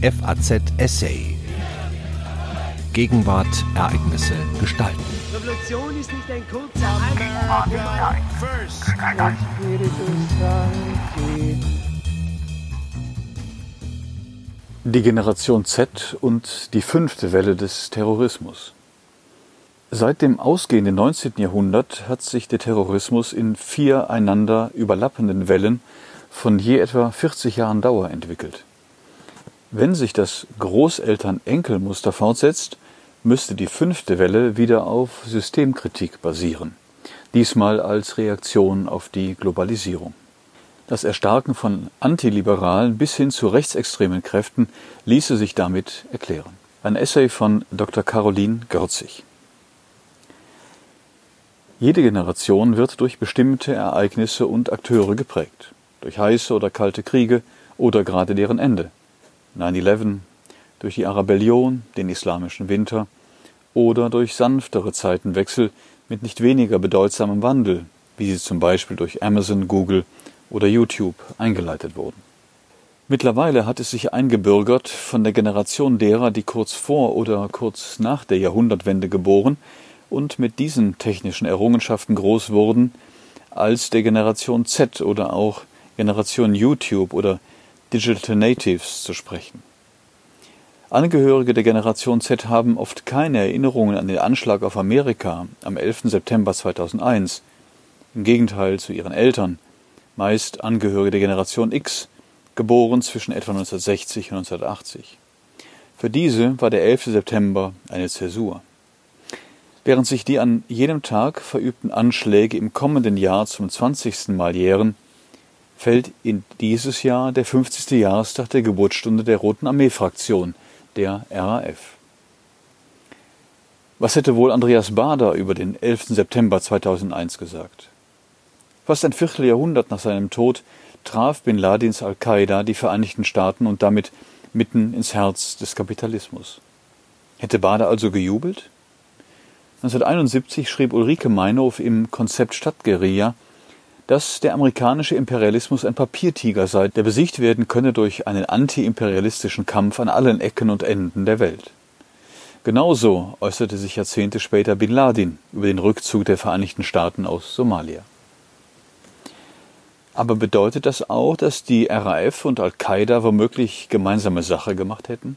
FAZ Essay. Gegenwart, Ereignisse, Gestalten. Revolution ist nicht ein kurzer Die Generation Z und die fünfte Welle des Terrorismus. Seit dem ausgehenden 19. Jahrhundert hat sich der Terrorismus in vier einander überlappenden Wellen von je etwa 40 Jahren Dauer entwickelt. Wenn sich das Großeltern-Enkel-Muster fortsetzt, müsste die fünfte Welle wieder auf Systemkritik basieren, diesmal als Reaktion auf die Globalisierung. Das Erstarken von antiliberalen bis hin zu rechtsextremen Kräften ließe sich damit erklären. Ein Essay von Dr. Caroline Görzig. Jede Generation wird durch bestimmte Ereignisse und Akteure geprägt, durch heiße oder kalte Kriege oder gerade deren Ende. 9-11, durch die Arabellion, den islamischen Winter oder durch sanftere Zeitenwechsel mit nicht weniger bedeutsamem Wandel, wie sie zum Beispiel durch Amazon, Google oder YouTube eingeleitet wurden. Mittlerweile hat es sich eingebürgert, von der Generation derer, die kurz vor oder kurz nach der Jahrhundertwende geboren und mit diesen technischen Errungenschaften groß wurden, als der Generation Z oder auch Generation YouTube oder Digital Natives zu sprechen. Angehörige der Generation Z haben oft keine Erinnerungen an den Anschlag auf Amerika am 11. September 2001. Im Gegenteil zu ihren Eltern, meist Angehörige der Generation X, geboren zwischen etwa 1960 und 1980. Für diese war der 11. September eine Zäsur. Während sich die an jenem Tag verübten Anschläge im kommenden Jahr zum 20. Mal jähren, fällt in dieses Jahr der 50. Jahrestag der Geburtsstunde der Roten Armee-Fraktion, der RAF. Was hätte wohl Andreas Bader über den 11. September 2001 gesagt? Fast ein Vierteljahrhundert nach seinem Tod traf Bin Ladins Al-Qaida die Vereinigten Staaten und damit mitten ins Herz des Kapitalismus. Hätte Bader also gejubelt? 1971 schrieb Ulrike Meinhof im Konzept Stadtguerilla, dass der amerikanische Imperialismus ein Papiertiger sei, der besiegt werden könne durch einen antiimperialistischen Kampf an allen Ecken und Enden der Welt. Genauso äußerte sich Jahrzehnte später Bin Laden über den Rückzug der Vereinigten Staaten aus Somalia. Aber bedeutet das auch, dass die RAF und Al-Qaida womöglich gemeinsame Sache gemacht hätten?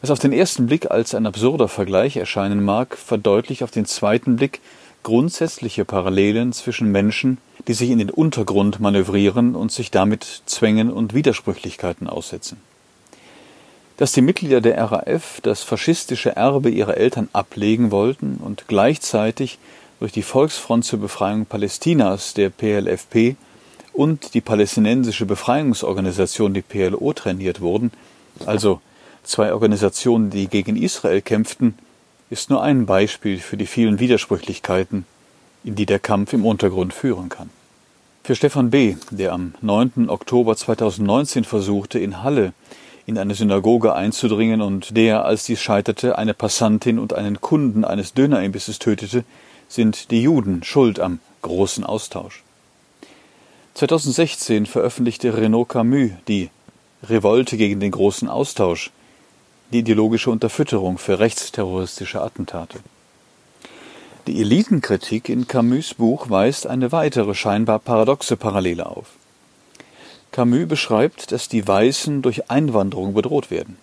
Was auf den ersten Blick als ein absurder Vergleich erscheinen mag, verdeutlicht auf den zweiten Blick grundsätzliche Parallelen zwischen Menschen, die sich in den Untergrund manövrieren und sich damit Zwängen und Widersprüchlichkeiten aussetzen. Dass die Mitglieder der RAF das faschistische Erbe ihrer Eltern ablegen wollten und gleichzeitig durch die Volksfront zur Befreiung Palästinas, der PLFP, und die palästinensische Befreiungsorganisation, die PLO, trainiert wurden, also zwei Organisationen, die gegen Israel kämpften, ist nur ein Beispiel für die vielen Widersprüchlichkeiten, in die der Kampf im Untergrund führen kann. Für Stefan B., der am 9. Oktober 2019 versuchte, in Halle in eine Synagoge einzudringen und der, als dies scheiterte, eine Passantin und einen Kunden eines Dönerimbisses tötete, sind die Juden schuld am großen Austausch. 2016 veröffentlichte Renaud Camus die Revolte gegen den großen Austausch, die ideologische Unterfütterung für rechtsterroristische Attentate. Die Elitenkritik in Camus Buch weist eine weitere scheinbar paradoxe Parallele auf. Camus beschreibt, dass die Weißen durch Einwanderung bedroht werden.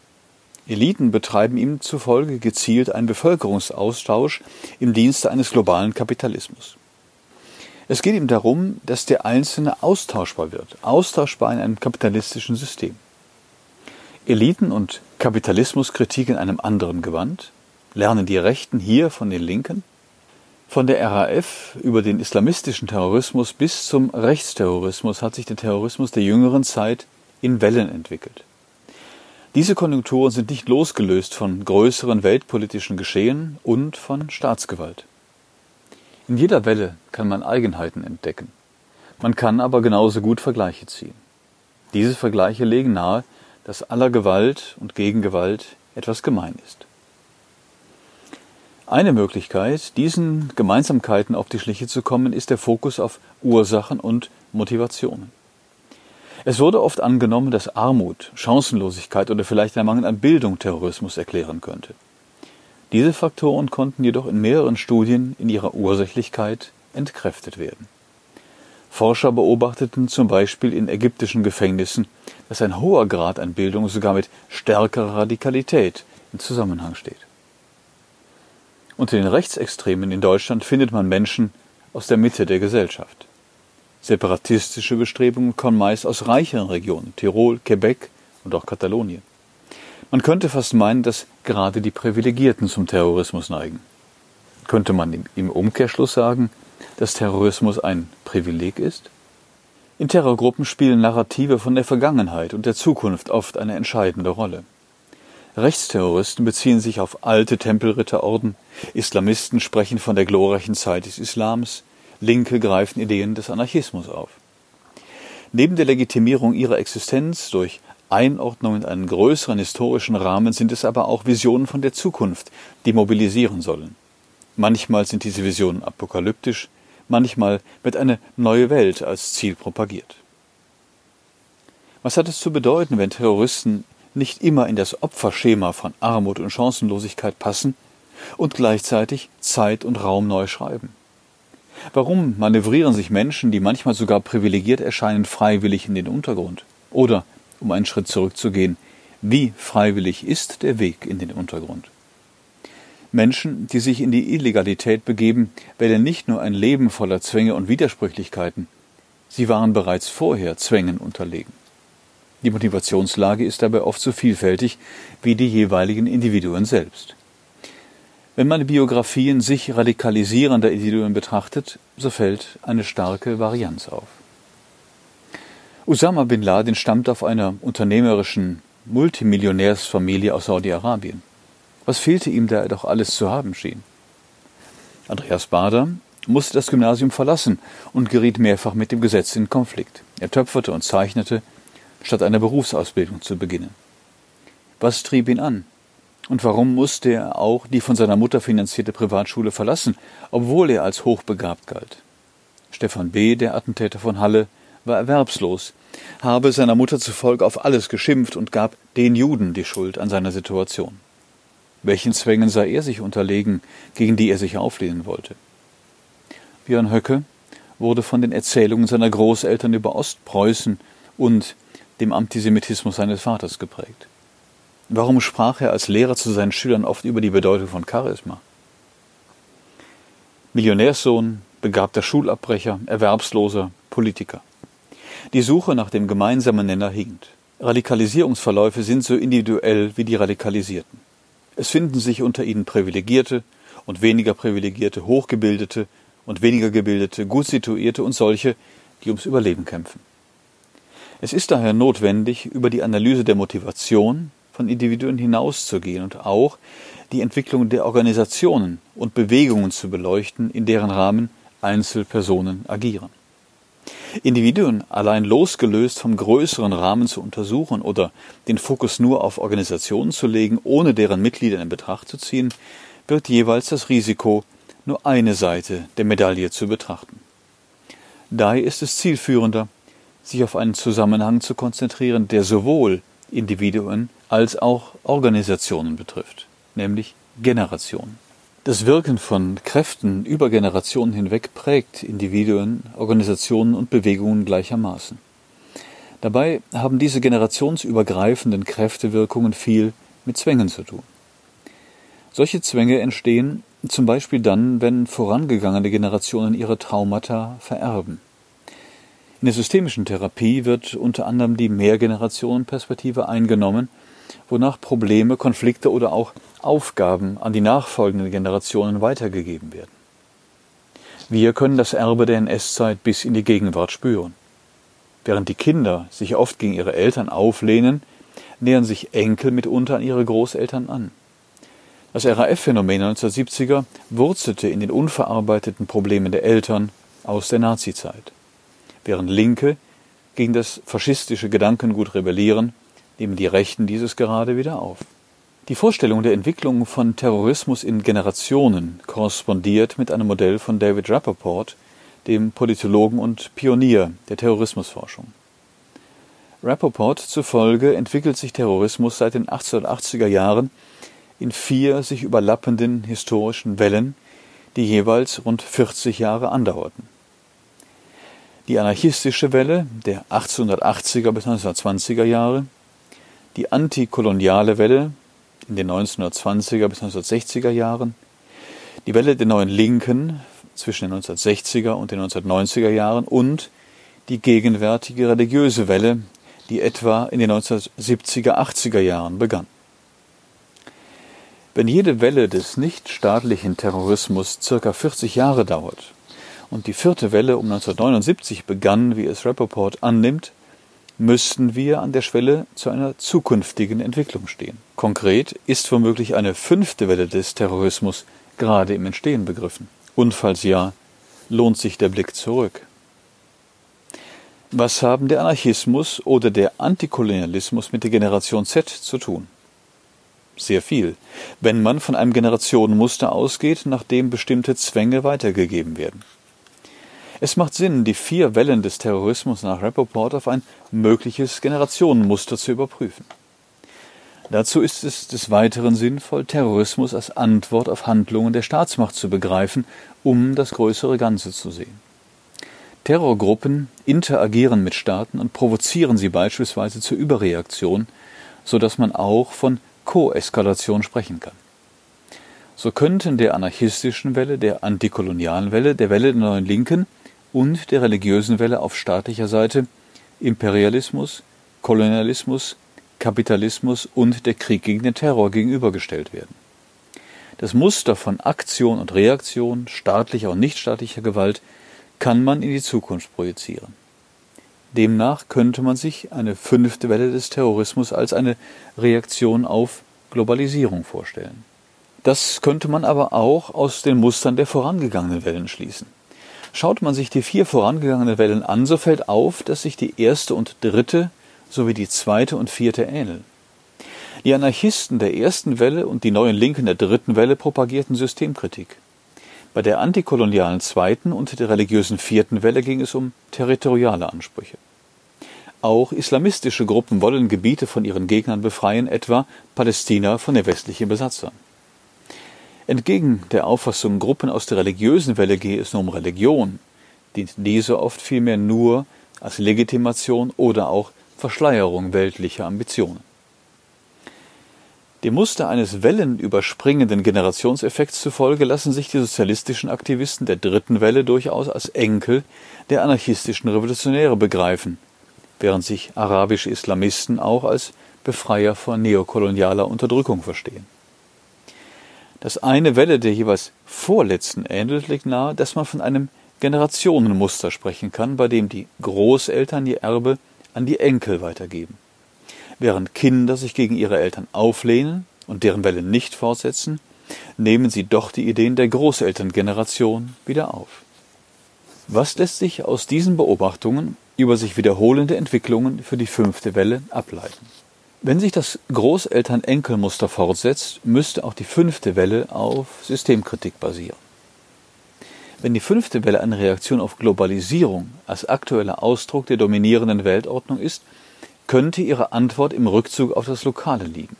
Eliten betreiben ihm zufolge gezielt einen Bevölkerungsaustausch im Dienste eines globalen Kapitalismus. Es geht ihm darum, dass der Einzelne austauschbar wird, austauschbar in einem kapitalistischen System. Eliten- und Kapitalismuskritik in einem anderen Gewand? Lernen die Rechten hier von den Linken? Von der RAF über den islamistischen Terrorismus bis zum Rechtsterrorismus hat sich der Terrorismus der jüngeren Zeit in Wellen entwickelt. Diese Konjunkturen sind nicht losgelöst von größeren weltpolitischen Geschehen und von Staatsgewalt. In jeder Welle kann man Eigenheiten entdecken. Man kann aber genauso gut Vergleiche ziehen. Diese Vergleiche legen nahe, dass aller Gewalt und Gegengewalt etwas gemein ist. Eine Möglichkeit, diesen Gemeinsamkeiten auf die Schliche zu kommen, ist der Fokus auf Ursachen und Motivationen. Es wurde oft angenommen, dass Armut, Chancenlosigkeit oder vielleicht der Mangel an Bildung Terrorismus erklären könnte. Diese Faktoren konnten jedoch in mehreren Studien in ihrer Ursächlichkeit entkräftet werden. Forscher beobachteten zum Beispiel in ägyptischen Gefängnissen, dass ein hoher Grad an Bildung sogar mit stärkerer Radikalität in Zusammenhang steht. Unter den Rechtsextremen in Deutschland findet man Menschen aus der Mitte der Gesellschaft. Separatistische Bestrebungen kommen meist aus reicheren Regionen, Tirol, Quebec und auch Katalonien. Man könnte fast meinen, dass gerade die Privilegierten zum Terrorismus neigen. Könnte man im Umkehrschluss sagen, dass Terrorismus ein Privileg ist? In Terrorgruppen spielen Narrative von der Vergangenheit und der Zukunft oft eine entscheidende Rolle. Rechtsterroristen beziehen sich auf alte Tempelritterorden, Islamisten sprechen von der glorreichen Zeit des Islams, Linke greifen Ideen des Anarchismus auf. Neben der Legitimierung ihrer Existenz durch Einordnung in einen größeren historischen Rahmen sind es aber auch Visionen von der Zukunft, die mobilisieren sollen. Manchmal sind diese Visionen apokalyptisch, manchmal wird eine neue Welt als Ziel propagiert. Was hat es zu bedeuten, wenn Terroristen nicht immer in das Opferschema von Armut und Chancenlosigkeit passen und gleichzeitig Zeit und Raum neu schreiben? Warum manövrieren sich Menschen, die manchmal sogar privilegiert erscheinen, freiwillig in den Untergrund? Oder, um einen Schritt zurückzugehen, wie freiwillig ist der Weg in den Untergrund? Menschen, die sich in die Illegalität begeben, wählen nicht nur ein Leben voller Zwänge und Widersprüchlichkeiten, sie waren bereits vorher Zwängen unterlegen. Die Motivationslage ist dabei oft so vielfältig wie die jeweiligen Individuen selbst. Wenn man Biografien sich radikalisierender Individuen betrachtet, so fällt eine starke Varianz auf. Usama bin Laden stammt auf einer unternehmerischen Multimillionärsfamilie aus Saudi-Arabien. Was fehlte ihm, da er doch alles zu haben schien? Andreas Bader musste das Gymnasium verlassen und geriet mehrfach mit dem Gesetz in Konflikt. Er töpferte und zeichnete, statt eine Berufsausbildung zu beginnen. Was trieb ihn an? Und warum musste er auch die von seiner Mutter finanzierte Privatschule verlassen, obwohl er als hochbegabt galt? Stefan B., der Attentäter von Halle, war erwerbslos, habe seiner Mutter zufolge auf alles geschimpft und gab den Juden die Schuld an seiner Situation. Welchen Zwängen sei er sich unterlegen, gegen die er sich auflehnen wollte? Björn Höcke wurde von den Erzählungen seiner Großeltern über Ostpreußen und dem Antisemitismus seines Vaters geprägt. Warum sprach er als Lehrer zu seinen Schülern oft über die Bedeutung von Charisma? Millionärssohn, begabter Schulabbrecher, Erwerbsloser, Politiker. Die Suche nach dem gemeinsamen Nenner hinkt. Radikalisierungsverläufe sind so individuell wie die Radikalisierten. Es finden sich unter ihnen Privilegierte und weniger Privilegierte, Hochgebildete und weniger Gebildete, gut situierte und solche, die ums Überleben kämpfen. Es ist daher notwendig, über die Analyse der Motivation von Individuen hinauszugehen und auch die Entwicklung der Organisationen und Bewegungen zu beleuchten, in deren Rahmen Einzelpersonen agieren. Individuen allein losgelöst vom größeren Rahmen zu untersuchen oder den Fokus nur auf Organisationen zu legen, ohne deren Mitglieder in Betracht zu ziehen, wird jeweils das Risiko, nur eine Seite der Medaille zu betrachten. Daher ist es zielführender, sich auf einen Zusammenhang zu konzentrieren, der sowohl Individuen als auch Organisationen betrifft, nämlich Generationen. Das Wirken von Kräften über Generationen hinweg prägt Individuen, Organisationen und Bewegungen gleichermaßen. Dabei haben diese generationsübergreifenden Kräftewirkungen viel mit Zwängen zu tun. Solche Zwänge entstehen zum Beispiel dann, wenn vorangegangene Generationen ihre Traumata vererben. In der systemischen Therapie wird unter anderem die Mehrgenerationenperspektive eingenommen wonach Probleme, Konflikte oder auch Aufgaben an die nachfolgenden Generationen weitergegeben werden. Wir können das Erbe der NS-Zeit bis in die Gegenwart spüren. Während die Kinder sich oft gegen ihre Eltern auflehnen, nähern sich Enkel mitunter an ihre Großeltern an. Das RAF-Phänomen 1970er wurzelte in den unverarbeiteten Problemen der Eltern aus der Nazizeit. Während Linke gegen das faschistische Gedankengut rebellieren, nehmen die Rechten dieses gerade wieder auf. Die Vorstellung der Entwicklung von Terrorismus in Generationen korrespondiert mit einem Modell von David Rappaport, dem Politologen und Pionier der Terrorismusforschung. Rappaport zufolge entwickelt sich Terrorismus seit den 1880er Jahren in vier sich überlappenden historischen Wellen, die jeweils rund 40 Jahre andauerten. Die anarchistische Welle der 1880er bis 1920er Jahre, die antikoloniale Welle in den 1920er bis 1960er Jahren, die Welle der neuen Linken zwischen den 1960er und den 1990er Jahren und die gegenwärtige religiöse Welle, die etwa in den 1970er, 80er Jahren begann. Wenn jede Welle des nichtstaatlichen Terrorismus circa 40 Jahre dauert und die vierte Welle um 1979 begann, wie es Rappaport annimmt, müssten wir an der Schwelle zu einer zukünftigen Entwicklung stehen. Konkret ist womöglich eine fünfte Welle des Terrorismus gerade im Entstehen begriffen. Und falls ja, lohnt sich der Blick zurück. Was haben der Anarchismus oder der Antikolonialismus mit der Generation Z zu tun? sehr viel, wenn man von einem Generationenmuster ausgeht, nach dem bestimmte Zwänge weitergegeben werden. Es macht Sinn, die vier Wellen des Terrorismus nach Rappaport auf ein mögliches Generationenmuster zu überprüfen. Dazu ist es des Weiteren sinnvoll, Terrorismus als Antwort auf Handlungen der Staatsmacht zu begreifen, um das größere Ganze zu sehen. Terrorgruppen interagieren mit Staaten und provozieren sie beispielsweise zur Überreaktion, so dass man auch von Koeskalation sprechen kann. So könnten der anarchistischen Welle, der antikolonialen Welle, der Welle der neuen Linken und der religiösen Welle auf staatlicher Seite Imperialismus, Kolonialismus, Kapitalismus und der Krieg gegen den Terror gegenübergestellt werden. Das Muster von Aktion und Reaktion, staatlicher und nichtstaatlicher Gewalt kann man in die Zukunft projizieren. Demnach könnte man sich eine fünfte Welle des Terrorismus als eine Reaktion auf Globalisierung vorstellen. Das könnte man aber auch aus den Mustern der vorangegangenen Wellen schließen. Schaut man sich die vier vorangegangenen Wellen an, so fällt auf, dass sich die erste und dritte sowie die zweite und vierte ähneln. Die Anarchisten der ersten Welle und die neuen Linken der dritten Welle propagierten Systemkritik. Bei der antikolonialen zweiten und der religiösen vierten Welle ging es um territoriale Ansprüche. Auch islamistische Gruppen wollen Gebiete von ihren Gegnern befreien, etwa Palästina von den westlichen Besatzern. Entgegen der Auffassung, Gruppen aus der religiösen Welle gehe es nur um Religion, dient diese oft vielmehr nur als Legitimation oder auch Verschleierung weltlicher Ambitionen. Dem Muster eines wellenüberspringenden Generationseffekts zufolge lassen sich die sozialistischen Aktivisten der dritten Welle durchaus als Enkel der anarchistischen Revolutionäre begreifen, während sich arabische Islamisten auch als Befreier vor neokolonialer Unterdrückung verstehen. Dass eine Welle der jeweils vorletzten ähnelt, liegt nahe, dass man von einem Generationenmuster sprechen kann, bei dem die Großeltern ihr Erbe an die Enkel weitergeben. Während Kinder sich gegen ihre Eltern auflehnen und deren Welle nicht fortsetzen, nehmen sie doch die Ideen der Großelterngeneration wieder auf. Was lässt sich aus diesen Beobachtungen über sich wiederholende Entwicklungen für die fünfte Welle ableiten? Wenn sich das Großeltern-Enkel-Muster fortsetzt, müsste auch die fünfte Welle auf Systemkritik basieren. Wenn die fünfte Welle eine Reaktion auf Globalisierung als aktueller Ausdruck der dominierenden Weltordnung ist, könnte ihre Antwort im Rückzug auf das Lokale liegen.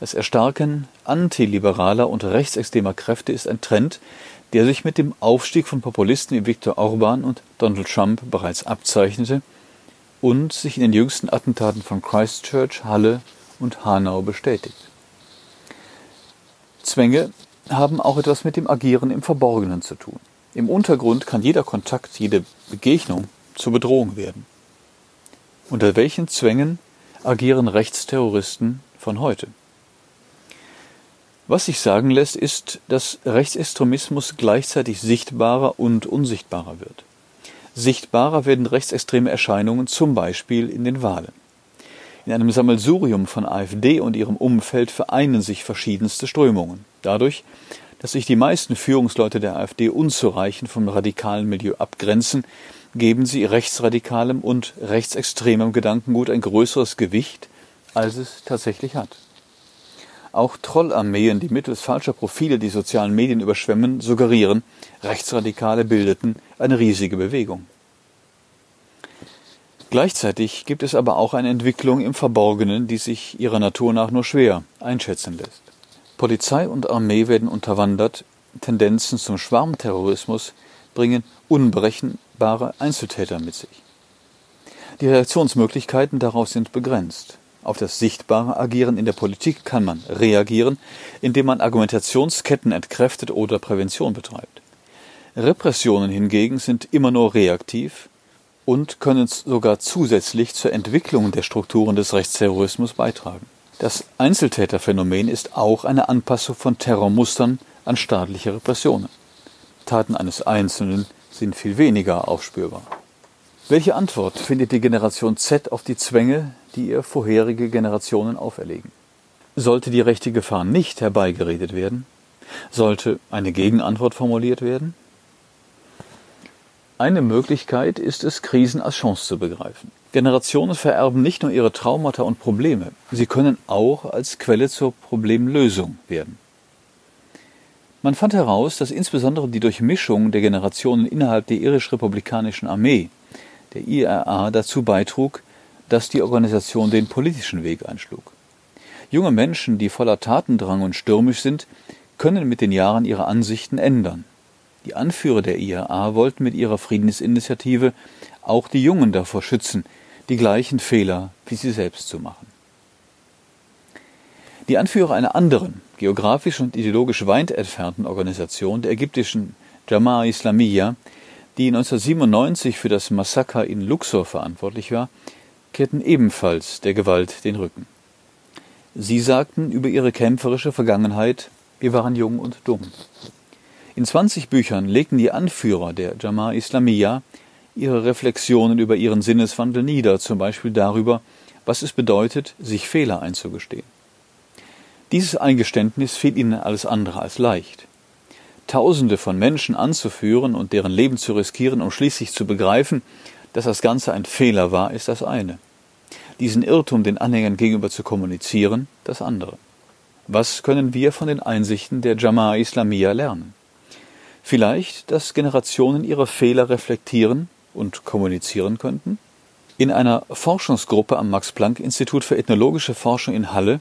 Das Erstarken antiliberaler und rechtsextremer Kräfte ist ein Trend, der sich mit dem Aufstieg von Populisten wie Viktor Orban und Donald Trump bereits abzeichnete und sich in den jüngsten Attentaten von Christchurch, Halle und Hanau bestätigt. Zwänge haben auch etwas mit dem Agieren im Verborgenen zu tun. Im Untergrund kann jeder Kontakt, jede Begegnung zur Bedrohung werden. Unter welchen Zwängen agieren Rechtsterroristen von heute? Was sich sagen lässt, ist, dass Rechtsextremismus gleichzeitig sichtbarer und unsichtbarer wird. Sichtbarer werden rechtsextreme Erscheinungen zum Beispiel in den Wahlen. In einem Sammelsurium von AfD und ihrem Umfeld vereinen sich verschiedenste Strömungen. Dadurch, dass sich die meisten Führungsleute der AfD unzureichend vom radikalen Milieu abgrenzen, geben sie rechtsradikalem und rechtsextremem Gedankengut ein größeres Gewicht, als es tatsächlich hat. Auch Trollarmeen, die mittels falscher Profile die sozialen Medien überschwemmen, suggerieren, Rechtsradikale bildeten eine riesige Bewegung. Gleichzeitig gibt es aber auch eine Entwicklung im Verborgenen, die sich ihrer Natur nach nur schwer einschätzen lässt. Polizei und Armee werden unterwandert, Tendenzen zum Schwarmterrorismus bringen unberechenbare Einzeltäter mit sich. Die Reaktionsmöglichkeiten darauf sind begrenzt. Auf das sichtbare Agieren in der Politik kann man reagieren, indem man Argumentationsketten entkräftet oder Prävention betreibt. Repressionen hingegen sind immer nur reaktiv und können sogar zusätzlich zur Entwicklung der Strukturen des Rechtsterrorismus beitragen. Das Einzeltäterphänomen ist auch eine Anpassung von Terrormustern an staatliche Repressionen. Taten eines Einzelnen sind viel weniger aufspürbar. Welche Antwort findet die Generation Z auf die Zwänge, die ihr vorherige Generationen auferlegen? Sollte die rechte Gefahr nicht herbeigeredet werden? Sollte eine Gegenantwort formuliert werden? Eine Möglichkeit ist es, Krisen als Chance zu begreifen. Generationen vererben nicht nur ihre Traumata und Probleme, sie können auch als Quelle zur Problemlösung werden. Man fand heraus, dass insbesondere die Durchmischung der Generationen innerhalb der irisch-republikanischen Armee, der IRA, dazu beitrug, dass die Organisation den politischen Weg einschlug. Junge Menschen, die voller Tatendrang und stürmisch sind, können mit den Jahren ihre Ansichten ändern. Die Anführer der IRA wollten mit ihrer Friedensinitiative auch die Jungen davor schützen, die gleichen Fehler wie sie selbst zu machen. Die Anführer einer anderen, geografisch und ideologisch weit entfernten Organisation, der ägyptischen Jama'a Islamiyya, die 1997 für das Massaker in Luxor verantwortlich war, kehrten ebenfalls der Gewalt den Rücken. Sie sagten über ihre kämpferische Vergangenheit, wir waren jung und dumm. In 20 Büchern legten die Anführer der Jama'a Islamiyya ihre Reflexionen über ihren Sinneswandel nieder, zum Beispiel darüber, was es bedeutet, sich Fehler einzugestehen. Dieses Eingeständnis fiel ihnen alles andere als leicht. Tausende von Menschen anzuführen und deren Leben zu riskieren, um schließlich zu begreifen, dass das Ganze ein Fehler war, ist das eine. Diesen Irrtum den Anhängern gegenüber zu kommunizieren, das andere. Was können wir von den Einsichten der Jama'a Islamiyya lernen? Vielleicht, dass Generationen ihre Fehler reflektieren und kommunizieren könnten? In einer Forschungsgruppe am Max-Planck-Institut für ethnologische Forschung in Halle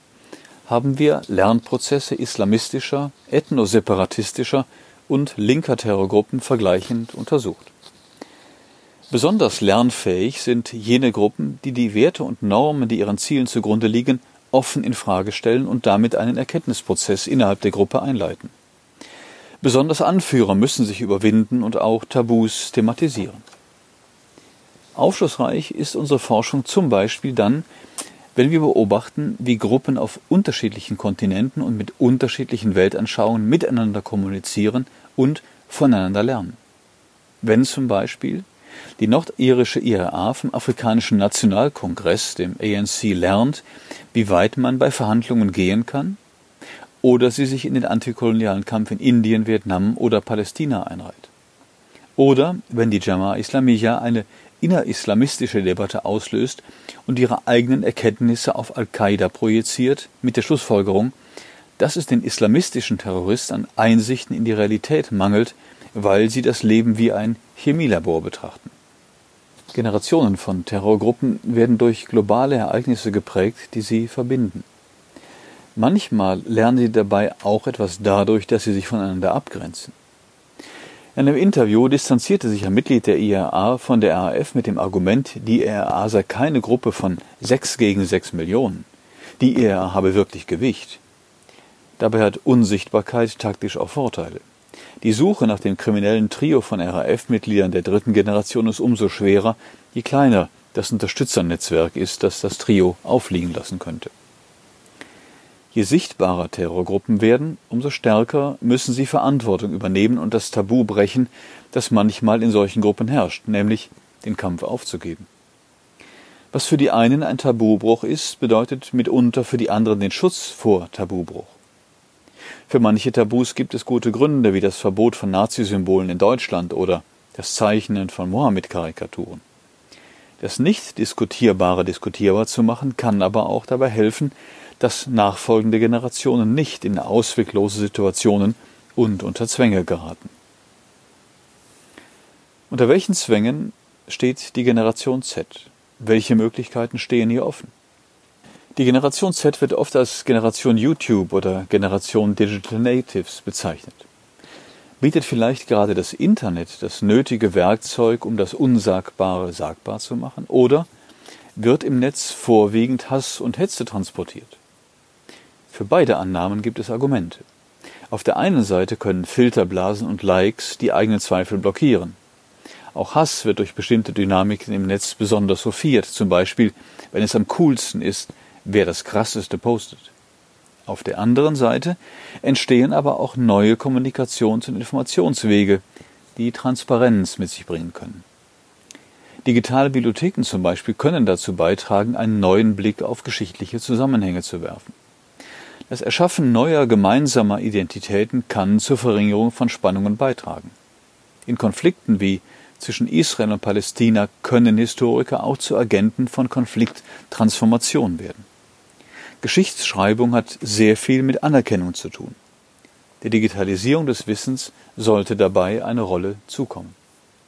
haben wir Lernprozesse islamistischer, ethnoseparatistischer und linker Terrorgruppen vergleichend untersucht. Besonders lernfähig sind jene Gruppen, die die Werte und Normen, die ihren Zielen zugrunde liegen, offen in Frage stellen und damit einen Erkenntnisprozess innerhalb der Gruppe einleiten. Besonders Anführer müssen sich überwinden und auch Tabus thematisieren. Aufschlussreich ist unsere Forschung zum Beispiel dann, wenn wir beobachten, wie Gruppen auf unterschiedlichen Kontinenten und mit unterschiedlichen Weltanschauungen miteinander kommunizieren und voneinander lernen. Wenn zum Beispiel die nordirische IRA vom Afrikanischen Nationalkongress, dem ANC, lernt, wie weit man bei Verhandlungen gehen kann, oder sie sich in den antikolonialen Kampf in Indien, Vietnam oder Palästina einreiht. Oder wenn die Jama'a Islamiyya eine innerislamistische Debatte auslöst und ihre eigenen Erkenntnisse auf Al-Qaida projiziert, mit der Schlussfolgerung, dass es den islamistischen Terroristen an Einsichten in die Realität mangelt, weil sie das Leben wie ein Chemielabor betrachten. Generationen von Terrorgruppen werden durch globale Ereignisse geprägt, die sie verbinden. Manchmal lernen sie dabei auch etwas dadurch, dass sie sich voneinander abgrenzen. In einem Interview distanzierte sich ein Mitglied der IRA von der RAF mit dem Argument, die IRA sei keine Gruppe von sechs gegen sechs Millionen. Die IRA habe wirklich Gewicht. Dabei hat Unsichtbarkeit taktisch auch Vorteile. Die Suche nach dem kriminellen Trio von RAF-Mitgliedern der dritten Generation ist umso schwerer, je kleiner das Unterstützernetzwerk ist, das das Trio aufliegen lassen könnte. Je sichtbarer Terrorgruppen werden, umso stärker müssen sie Verantwortung übernehmen und das Tabu brechen, das manchmal in solchen Gruppen herrscht, nämlich den Kampf aufzugeben. Was für die einen ein Tabubruch ist, bedeutet mitunter für die anderen den Schutz vor Tabubruch. Für manche Tabus gibt es gute Gründe, wie das Verbot von Nazisymbolen in Deutschland oder das Zeichnen von Mohammed-Karikaturen. Das Nicht-Diskutierbare diskutierbar zu machen, kann aber auch dabei helfen, dass nachfolgende Generationen nicht in ausweglose Situationen und unter Zwänge geraten. Unter welchen Zwängen steht die Generation Z? Welche Möglichkeiten stehen hier offen? Die Generation Z wird oft als Generation YouTube oder Generation Digital Natives bezeichnet. Bietet vielleicht gerade das Internet das nötige Werkzeug, um das Unsagbare sagbar zu machen? Oder wird im Netz vorwiegend Hass und Hetze transportiert? Für beide Annahmen gibt es Argumente. Auf der einen Seite können Filterblasen und Likes die eigenen Zweifel blockieren. Auch Hass wird durch bestimmte Dynamiken im Netz besonders hofiert, zum Beispiel, wenn es am coolsten ist, wer das krasseste postet. Auf der anderen Seite entstehen aber auch neue Kommunikations- und Informationswege, die Transparenz mit sich bringen können. Digitale Bibliotheken zum Beispiel können dazu beitragen, einen neuen Blick auf geschichtliche Zusammenhänge zu werfen. Das Erschaffen neuer gemeinsamer Identitäten kann zur Verringerung von Spannungen beitragen. In Konflikten wie zwischen Israel und Palästina können Historiker auch zu Agenten von Konflikttransformation werden. Geschichtsschreibung hat sehr viel mit Anerkennung zu tun. Der Digitalisierung des Wissens sollte dabei eine Rolle zukommen.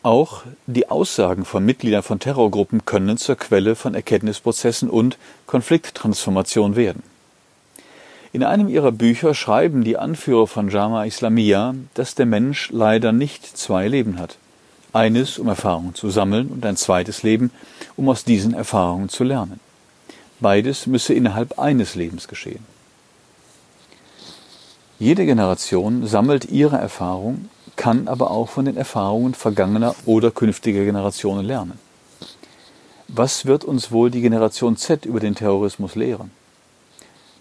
Auch die Aussagen von Mitgliedern von Terrorgruppen können zur Quelle von Erkenntnisprozessen und Konflikttransformation werden. In einem ihrer Bücher schreiben die Anführer von Jama Islamia, dass der Mensch leider nicht zwei Leben hat. Eines, um Erfahrungen zu sammeln, und ein zweites Leben, um aus diesen Erfahrungen zu lernen. Beides müsse innerhalb eines Lebens geschehen. Jede Generation sammelt ihre Erfahrung, kann aber auch von den Erfahrungen vergangener oder künftiger Generationen lernen. Was wird uns wohl die Generation Z über den Terrorismus lehren?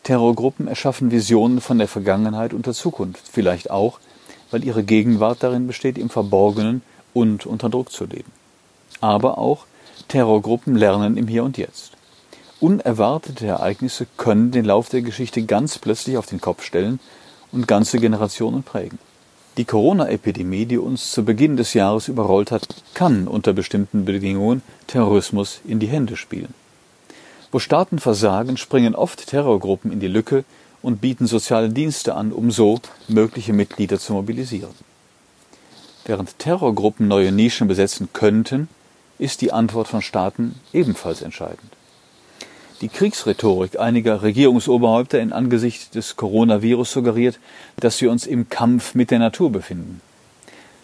Terrorgruppen erschaffen Visionen von der Vergangenheit und der Zukunft, vielleicht auch, weil ihre Gegenwart darin besteht, im Verborgenen und unter Druck zu leben. Aber auch Terrorgruppen lernen im Hier und Jetzt. Unerwartete Ereignisse können den Lauf der Geschichte ganz plötzlich auf den Kopf stellen und ganze Generationen prägen. Die Corona-Epidemie, die uns zu Beginn des Jahres überrollt hat, kann unter bestimmten Bedingungen Terrorismus in die Hände spielen. Wo Staaten versagen, springen oft Terrorgruppen in die Lücke und bieten soziale Dienste an, um so mögliche Mitglieder zu mobilisieren. Während Terrorgruppen neue Nischen besetzen könnten, ist die Antwort von Staaten ebenfalls entscheidend. Die Kriegsrhetorik einiger Regierungsoberhäupter in Angesicht des Coronavirus suggeriert, dass wir uns im Kampf mit der Natur befinden.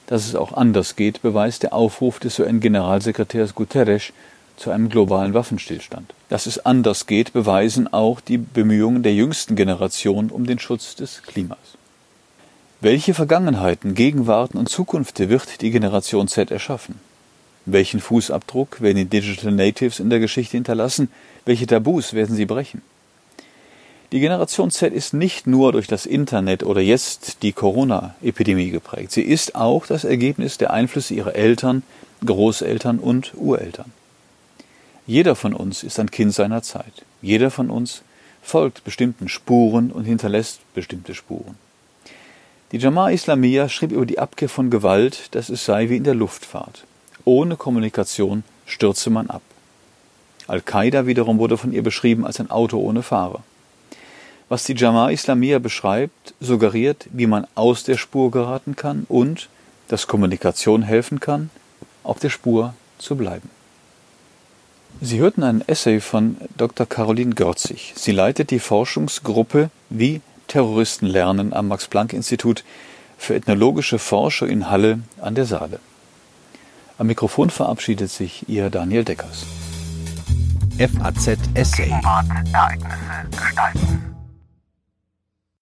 Dass es auch anders geht, beweist der Aufruf des UN-Generalsekretärs Guterres zu einem globalen Waffenstillstand. Dass es anders geht, beweisen auch die Bemühungen der jüngsten Generation um den Schutz des Klimas. Welche Vergangenheiten, Gegenwarten und Zukunft wird die Generation Z erschaffen? Welchen Fußabdruck werden die Digital Natives in der Geschichte hinterlassen? Welche Tabus werden sie brechen? Die Generation Z ist nicht nur durch das Internet oder jetzt die Corona-Epidemie geprägt. Sie ist auch das Ergebnis der Einflüsse ihrer Eltern, Großeltern und Ureltern. Jeder von uns ist ein Kind seiner Zeit. Jeder von uns folgt bestimmten Spuren und hinterlässt bestimmte Spuren. Die Jama'a Islamiyah schrieb über die Abkehr von Gewalt, dass es sei wie in der Luftfahrt. Ohne Kommunikation stürze man ab. Al-Qaida wiederum wurde von ihr beschrieben als ein Auto ohne Fahrer. Was die Jama'a Islamiyah beschreibt, suggeriert, wie man aus der Spur geraten kann und dass Kommunikation helfen kann, auf der Spur zu bleiben. Sie hörten einen Essay von Dr. Caroline Görzig. Sie leitet die Forschungsgruppe Wie Terroristen lernen am Max-Planck-Institut für ethnologische Forschung in Halle an der Saale. Am Mikrofon verabschiedet sich Ihr Daniel Deckers. FAZ Essay. Ereignisse gestalten.